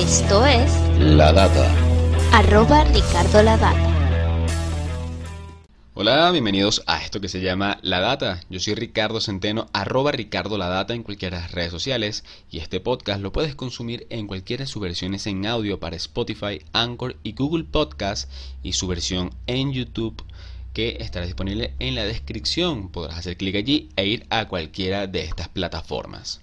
Esto es La Data. arroba Ricardo La Data. Hola, bienvenidos a esto que se llama La Data. Yo soy Ricardo Centeno, arroba Ricardo La Data en cualquiera de las redes sociales y este podcast lo puedes consumir en cualquiera de sus versiones en audio para Spotify, Anchor y Google Podcast y su versión en YouTube que estará disponible en la descripción. Podrás hacer clic allí e ir a cualquiera de estas plataformas.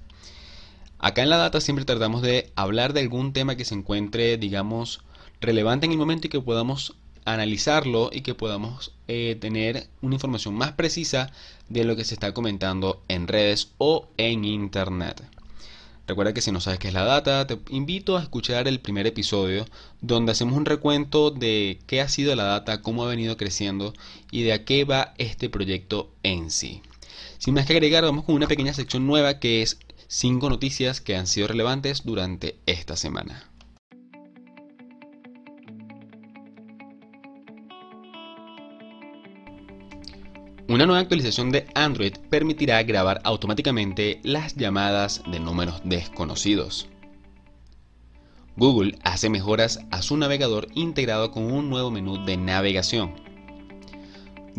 Acá en La Data siempre tratamos de hablar de algún tema que se encuentre, digamos, relevante en el momento y que podamos analizarlo y que podamos eh, tener una información más precisa de lo que se está comentando en redes o en internet. Recuerda que si no sabes qué es la data, te invito a escuchar el primer episodio donde hacemos un recuento de qué ha sido la data, cómo ha venido creciendo y de a qué va este proyecto en sí. Sin más que agregar, vamos con una pequeña sección nueva que es 5 noticias que han sido relevantes durante esta semana. Una nueva actualización de Android permitirá grabar automáticamente las llamadas de números desconocidos. Google hace mejoras a su navegador integrado con un nuevo menú de navegación.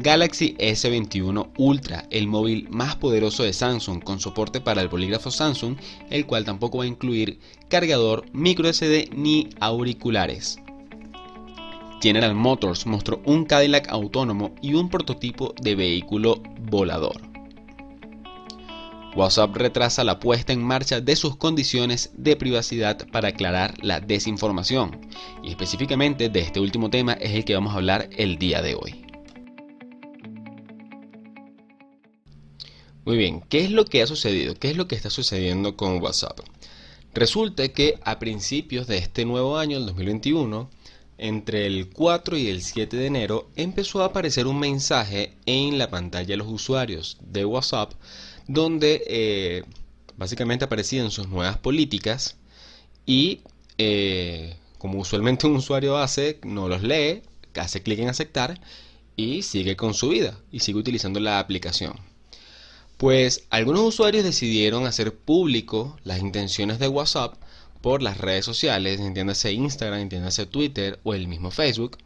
Galaxy S21 Ultra, el móvil más poderoso de Samsung con soporte para el bolígrafo Samsung, el cual tampoco va a incluir cargador, micro SD ni auriculares. General Motors mostró un Cadillac autónomo y un prototipo de vehículo volador. WhatsApp retrasa la puesta en marcha de sus condiciones de privacidad para aclarar la desinformación. Y específicamente de este último tema es el que vamos a hablar el día de hoy. Muy bien, ¿qué es lo que ha sucedido? ¿Qué es lo que está sucediendo con WhatsApp? Resulta que a principios de este nuevo año, el 2021, entre el 4 y el 7 de enero empezó a aparecer un mensaje en la pantalla de los usuarios de WhatsApp donde eh, básicamente aparecían sus nuevas políticas y eh, como usualmente un usuario hace, no los lee, hace clic en aceptar y sigue con su vida y sigue utilizando la aplicación. Pues algunos usuarios decidieron hacer público las intenciones de WhatsApp por las redes sociales, entiéndase Instagram, entiéndase Twitter o el mismo Facebook.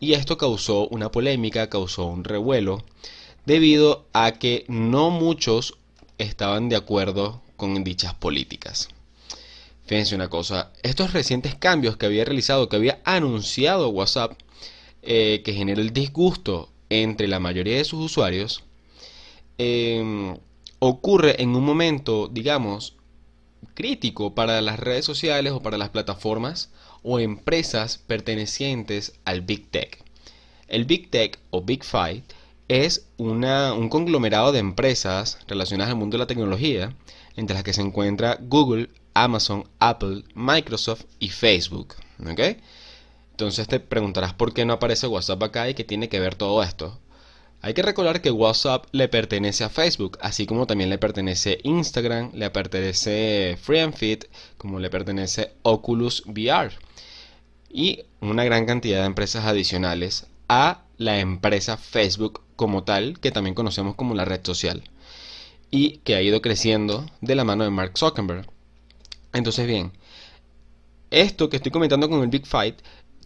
Y esto causó una polémica, causó un revuelo, debido a que no muchos estaban de acuerdo con dichas políticas. Fíjense una cosa, estos recientes cambios que había realizado, que había anunciado WhatsApp, eh, que generó el disgusto entre la mayoría de sus usuarios, eh, ocurre en un momento, digamos, crítico para las redes sociales o para las plataformas o empresas pertenecientes al Big Tech. El Big Tech o Big Five es una, un conglomerado de empresas relacionadas al mundo de la tecnología, entre las que se encuentra Google, Amazon, Apple, Microsoft y Facebook. Entonces te preguntarás por qué no aparece WhatsApp acá y qué tiene que ver todo esto. Hay que recordar que WhatsApp le pertenece a Facebook, así como también le pertenece Instagram, le pertenece FreeFit, como le pertenece Oculus VR y una gran cantidad de empresas adicionales a la empresa Facebook como tal, que también conocemos como la red social y que ha ido creciendo de la mano de Mark Zuckerberg. Entonces bien, esto que estoy comentando con el Big Fight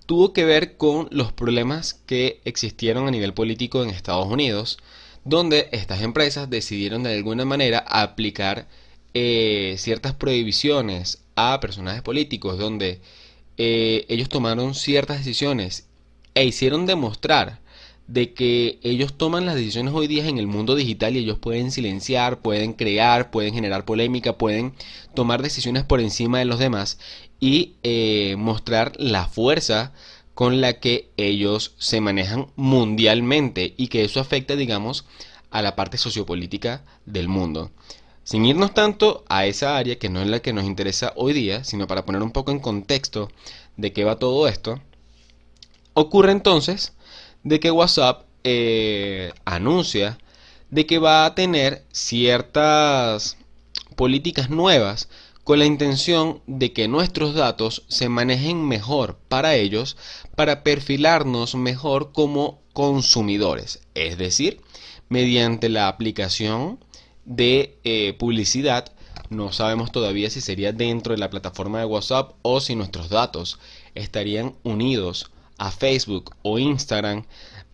tuvo que ver con los problemas que existieron a nivel político en Estados Unidos, donde estas empresas decidieron de alguna manera aplicar eh, ciertas prohibiciones a personajes políticos, donde eh, ellos tomaron ciertas decisiones e hicieron demostrar de que ellos toman las decisiones hoy día en el mundo digital y ellos pueden silenciar, pueden crear, pueden generar polémica, pueden tomar decisiones por encima de los demás y eh, mostrar la fuerza con la que ellos se manejan mundialmente y que eso afecta, digamos, a la parte sociopolítica del mundo. Sin irnos tanto a esa área que no es la que nos interesa hoy día, sino para poner un poco en contexto de qué va todo esto, ocurre entonces de que WhatsApp eh, anuncia de que va a tener ciertas políticas nuevas con la intención de que nuestros datos se manejen mejor para ellos, para perfilarnos mejor como consumidores, es decir, mediante la aplicación de eh, publicidad No sabemos todavía si sería dentro de la plataforma de WhatsApp o si nuestros datos estarían unidos a Facebook o Instagram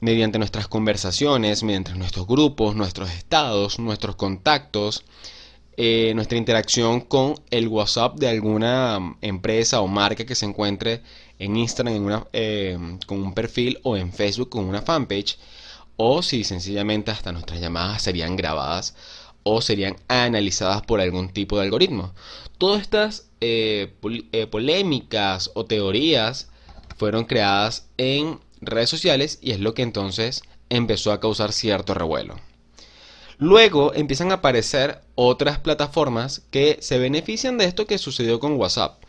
mediante nuestras conversaciones, mediante nuestros grupos, nuestros estados, nuestros contactos, eh, nuestra interacción con el WhatsApp de alguna mm, empresa o marca que se encuentre en Instagram eh, con un perfil o en Facebook con una fanpage o si sencillamente hasta nuestras llamadas serían grabadas o serían analizadas por algún tipo de algoritmo. Todas estas eh, polémicas o teorías fueron creadas en redes sociales y es lo que entonces empezó a causar cierto revuelo. Luego empiezan a aparecer otras plataformas que se benefician de esto que sucedió con WhatsApp.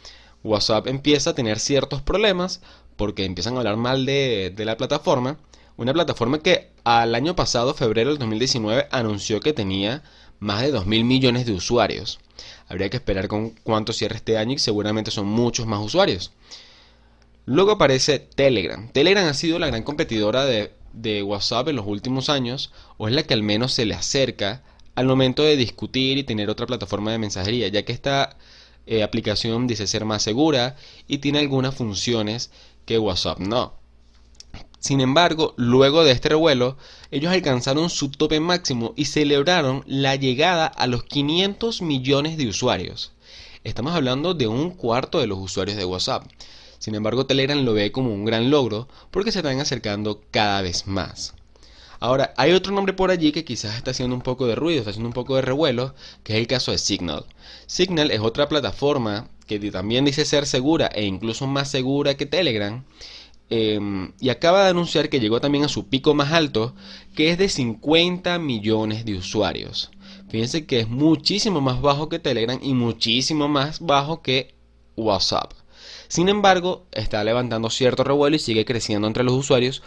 WhatsApp empieza a tener ciertos problemas porque empiezan a hablar mal de, la plataforma. Una plataforma que al año pasado, febrero del 2019, anunció que tenía más de 2 mil millones de usuarios. Habría que esperar con cuánto cierre este año y seguramente son muchos más usuarios. Luego aparece Telegram. Telegram ha sido la gran competidora de, WhatsApp en los últimos años, o es la que al menos se le acerca al momento de discutir y tener otra plataforma de mensajería, ya que esta eh, aplicación dice ser más segura y tiene algunas funciones que WhatsApp no. Sin embargo, luego de este revuelo, ellos alcanzaron su tope máximo y celebraron la llegada a los 500 millones de usuarios. Estamos hablando de un cuarto de los usuarios de WhatsApp. Sin embargo, Telegram lo ve como un gran logro porque se están acercando cada vez más. Ahora, hay otro nombre por allí que quizás está haciendo un poco de ruido, está haciendo un poco de revuelo, que es el caso de Signal. Signal es otra plataforma que también dice ser segura e incluso más segura que Telegram. Em, y acaba de anunciar que llegó también a su pico más alto, que es de 50 millones de usuarios. Fíjense que es muchísimo más bajo que Telegram y muchísimo más bajo que WhatsApp. Sin embargo, está levantando cierto revuelo y sigue creciendo entre los usuarios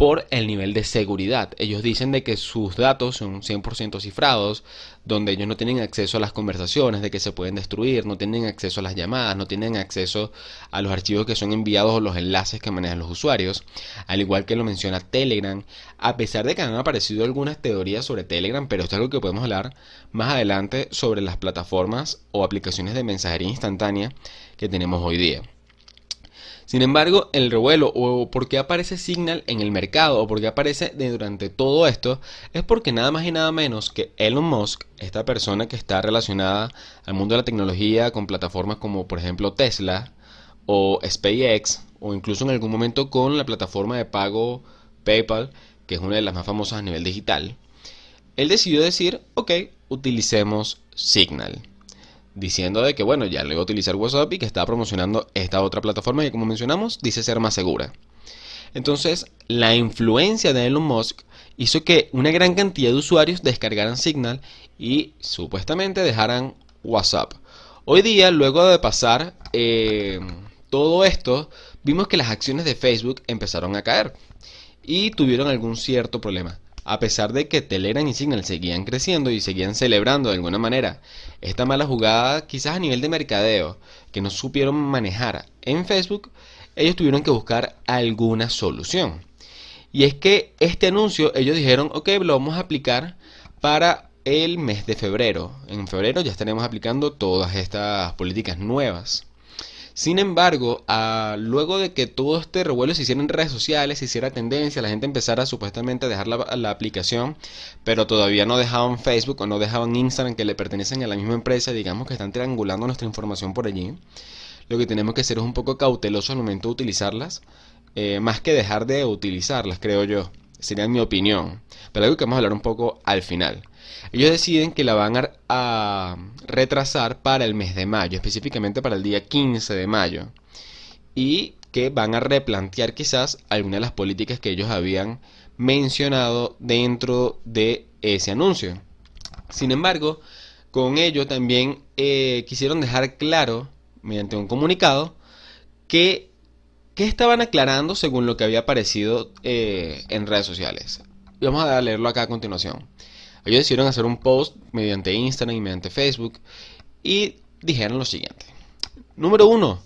por el nivel de seguridad. Ellos dicen de que sus datos son 100% cifrados, donde ellos no tienen acceso a las conversaciones, de que se pueden destruir, no tienen acceso a las llamadas, no tienen acceso a los archivos que son enviados o los enlaces que manejan los usuarios, al igual que lo menciona Telegram, a pesar de que han aparecido algunas teorías sobre Telegram, pero esto es algo que podemos hablar más adelante sobre las plataformas o aplicaciones de mensajería instantánea que tenemos hoy día. Sin embargo, el revuelo o por qué aparece Signal en el mercado o por qué aparece durante todo esto es porque nada más y nada menos que Elon Musk, esta persona que está relacionada al mundo de la tecnología con plataformas como por ejemplo Tesla o SpaceX o incluso en algún momento con la plataforma de pago PayPal, que es una de las más famosas a nivel digital, él decidió decir, ok, utilicemos Signal diciendo de que bueno, ya le iba a utilizar WhatsApp y que está promocionando esta otra plataforma que como mencionamos dice ser más segura. Entonces, la influencia de Elon Musk hizo que una gran cantidad de usuarios descargaran Signal y supuestamente dejaran WhatsApp. Hoy día, luego de pasar eh, todo esto, vimos que las acciones de Facebook empezaron a caer y tuvieron algún cierto problema a pesar de que Telegram y Signal seguían creciendo y seguían celebrando de alguna manera esta mala jugada, quizás a nivel de mercadeo, que no supieron manejar en Facebook, ellos tuvieron que buscar alguna solución. Y es que este anuncio ellos dijeron, ok, lo vamos a aplicar para el mes de febrero. En febrero ya estaremos aplicando todas estas políticas nuevas. Sin embargo, luego de que todo este revuelo se hiciera en redes sociales, se hiciera tendencia, la gente empezara supuestamente a dejar la, aplicación, pero todavía no dejaban Facebook o no dejaban Instagram que le pertenecen a la misma empresa, digamos que están triangulando nuestra información por allí. Lo que tenemos que hacer es un poco cauteloso al momento de utilizarlas, eh, más que dejar de utilizarlas, creo yo. Sería mi opinión. Pero algo que vamos a hablar un poco al final. Ellos deciden que la van a, retrasar para el mes de mayo, específicamente para el día 15 de mayo. Y que van a replantear quizás algunas de las políticas que ellos habían mencionado dentro de ese anuncio. Sin embargo, con ello también eh, quisieron dejar claro, mediante un comunicado, que, que, estaban aclarando según lo que había aparecido eh, en redes sociales. Vamos a leerlo acá a continuación. Ellos decidieron hacer un post mediante Instagram y mediante Facebook y dijeron lo siguiente. Número 1.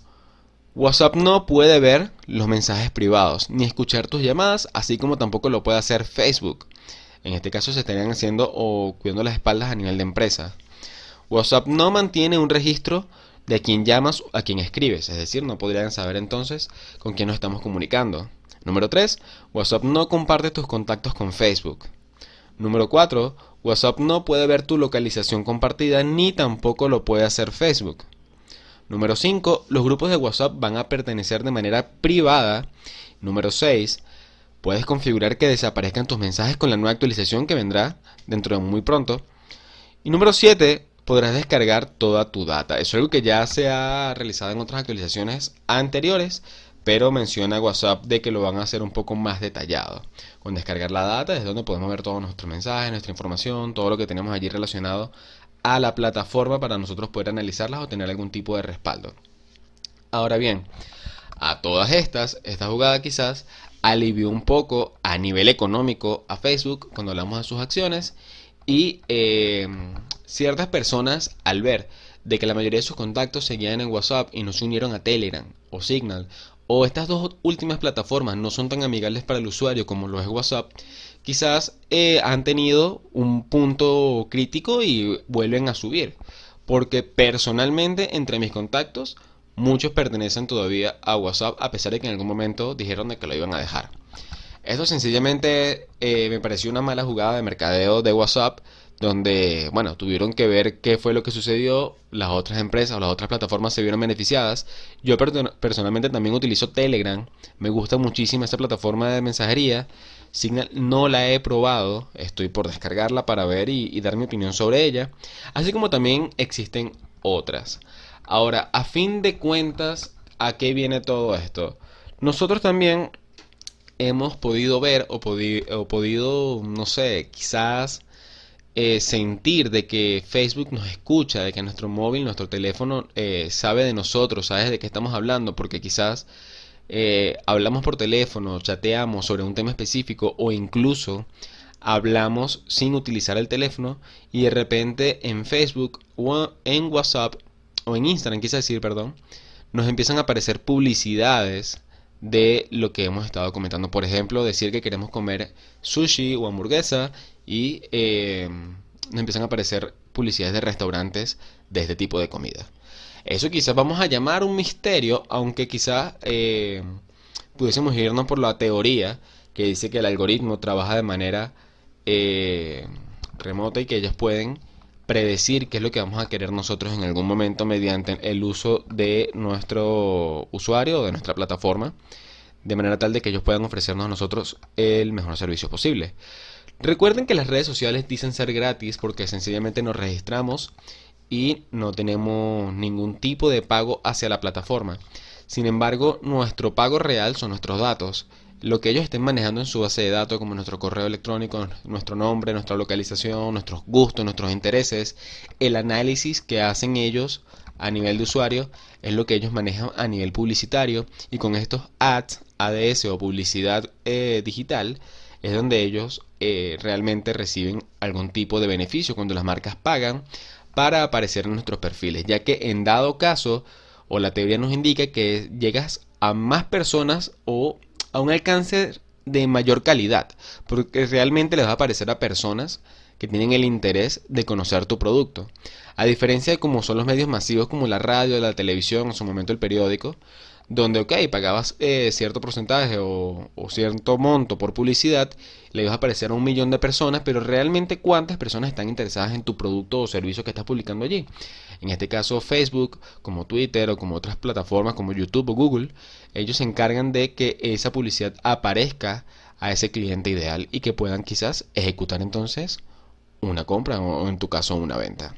WhatsApp no puede ver los mensajes privados ni escuchar tus llamadas, así como tampoco lo puede hacer Facebook. En este caso se estarían haciendo o cuidando las espaldas a nivel de empresa. WhatsApp no mantiene un registro de a quién llamas a quién escribes, es decir, no podrían saber entonces con quién nos estamos comunicando. Número 3. WhatsApp no comparte tus contactos con Facebook. Número 4. WhatsApp no puede ver tu localización compartida ni tampoco lo puede hacer Facebook. Número 5. Los grupos de WhatsApp van a pertenecer de manera privada. Número 6. Puedes configurar que desaparezcan tus mensajes con la nueva actualización que vendrá dentro de muy pronto. Y número 7. Podrás descargar toda tu data. Eso es algo que ya se ha realizado en otras actualizaciones anteriores, pero menciona WhatsApp de que lo van a hacer un poco más detallado. Con descargar la data es donde podemos ver todos nuestros mensajes, nuestra información, todo lo que tenemos allí relacionado a la plataforma para nosotros poder analizarlas o tener algún tipo de respaldo. Ahora bien, a todas estas, esta jugada quizás alivió un poco a nivel económico a Facebook cuando hablamos de sus acciones y eh, ciertas personas al ver de que la mayoría de sus contactos seguían en WhatsApp y no se unieron a Telegram o Signal o estas dos últimas plataformas no son tan amigables para el usuario como lo es WhatsApp, quizás eh, han tenido un punto crítico y vuelven a subir. Porque personalmente entre mis contactos muchos pertenecen todavía a WhatsApp a pesar de que en algún momento dijeron de que lo iban a dejar. Esto sencillamente eh, me pareció una mala jugada de mercadeo de WhatsApp donde, bueno, tuvieron que ver qué fue lo que sucedió, las otras empresas o las otras plataformas se vieron beneficiadas. Yo personalmente también utilizo Telegram, me gusta muchísimo esta plataforma de mensajería. Signal no la he probado, estoy por descargarla para ver y, dar mi opinión sobre ella, así como también existen otras. Ahora, a fin de cuentas, ¿a qué viene todo esto? Nosotros también hemos podido ver o, o podido, no sé, quizás eh, sentir de que Facebook nos escucha, de que nuestro móvil, nuestro teléfono eh, sabe de nosotros, sabe de qué estamos hablando, porque quizás eh, hablamos por teléfono, chateamos sobre un tema específico o incluso hablamos sin utilizar el teléfono y de repente en Facebook o en WhatsApp o en Instagram, quise decir, perdón, nos empiezan a aparecer publicidades de lo que hemos estado comentando. Por ejemplo, decir que queremos comer sushi o hamburguesa y eh, nos empiezan a aparecer publicidades de restaurantes de este tipo de comida. Eso quizás vamos a llamar un misterio, aunque quizás eh, pudiésemos irnos por la teoría que dice que el algoritmo trabaja de manera eh, remota y que ellos pueden predecir qué es lo que vamos a querer nosotros en algún momento mediante el uso de nuestro usuario o de nuestra plataforma, de manera tal de que ellos puedan ofrecernos a nosotros el mejor servicio posible. Recuerden que las redes sociales dicen ser gratis porque sencillamente nos registramos y no tenemos ningún tipo de pago hacia la plataforma. Sin embargo, nuestro pago real son nuestros datos. Lo que ellos estén manejando en su base de datos, como nuestro correo electrónico, nuestro nombre, nuestra localización, nuestros gustos, nuestros intereses, el análisis que hacen ellos a nivel de usuario es lo que ellos manejan a nivel publicitario. Y con estos ads, ADS o publicidad eh, digital, es donde ellos eh, realmente reciben algún tipo de beneficio cuando las marcas pagan para aparecer en nuestros perfiles, ya que en dado caso, o la teoría nos indica que llegas a más personas o a un alcance de mayor calidad, porque realmente les va a aparecer a personas que tienen el interés de conocer tu producto. A diferencia de como son los medios masivos como la radio, la televisión, en su momento el periódico, donde, ok, pagabas eh, cierto porcentaje o, cierto monto por publicidad, le ibas a aparecer a un millón de personas, pero realmente cuántas personas están interesadas en tu producto o servicio que estás publicando allí. En este caso Facebook, como Twitter o como otras plataformas como YouTube o Google, ellos se encargan de que esa publicidad aparezca a ese cliente ideal y que puedan quizás ejecutar entonces una compra o en tu caso una venta.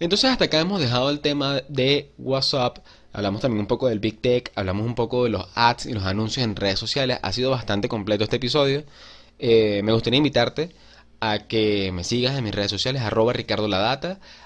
Entonces hasta acá hemos dejado el tema de WhatsApp Hablamos también un poco del Big Tech, hablamos un poco de los ads y los anuncios en redes sociales. Ha sido bastante completo este episodio. Eh, me gustaría invitarte a que me sigas en mis redes sociales, arroba Ricardo La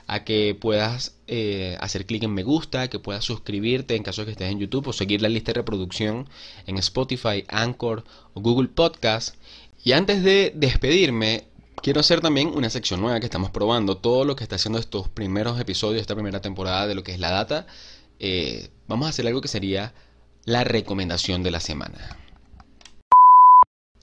a que puedas eh, hacer clic en me gusta, que puedas suscribirte en caso de que estés en YouTube o seguir la lista de reproducción en Spotify, Anchor o Google Podcast. Y antes de despedirme, quiero hacer también una sección nueva que estamos probando, todo lo que está haciendo estos primeros episodios esta primera temporada de lo que es la data eh, vamos a hacer algo que sería la recomendación de la semana.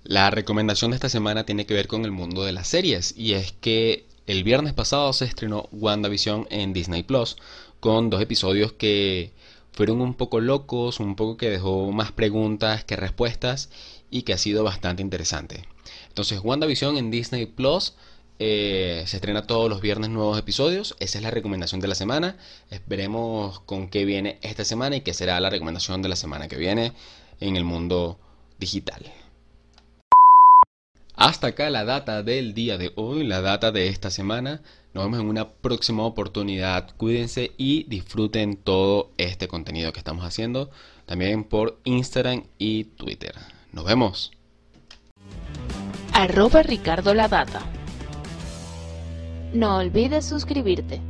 La recomendación de esta semana tiene que ver con el mundo de las series y es que el viernes pasado se estrenó WandaVision en Disney Plus con dos episodios que fueron un poco locos, un poco que dejó más preguntas que respuestas y que ha sido bastante interesante. Entonces, WandaVision en Disney Plus eh, se estrena todos los viernes nuevos episodios. Esa es la recomendación de la semana. Esperemos con qué viene esta semana y qué será la recomendación de la semana que viene en el mundo digital. Hasta acá la data del día de hoy, la data de esta semana. Nos vemos en una próxima oportunidad. Cuídense y disfruten todo este contenido que estamos haciendo. También por Instagram y Twitter. Nos vemos. Arroba Ricardo la Data. No olvides suscribirte.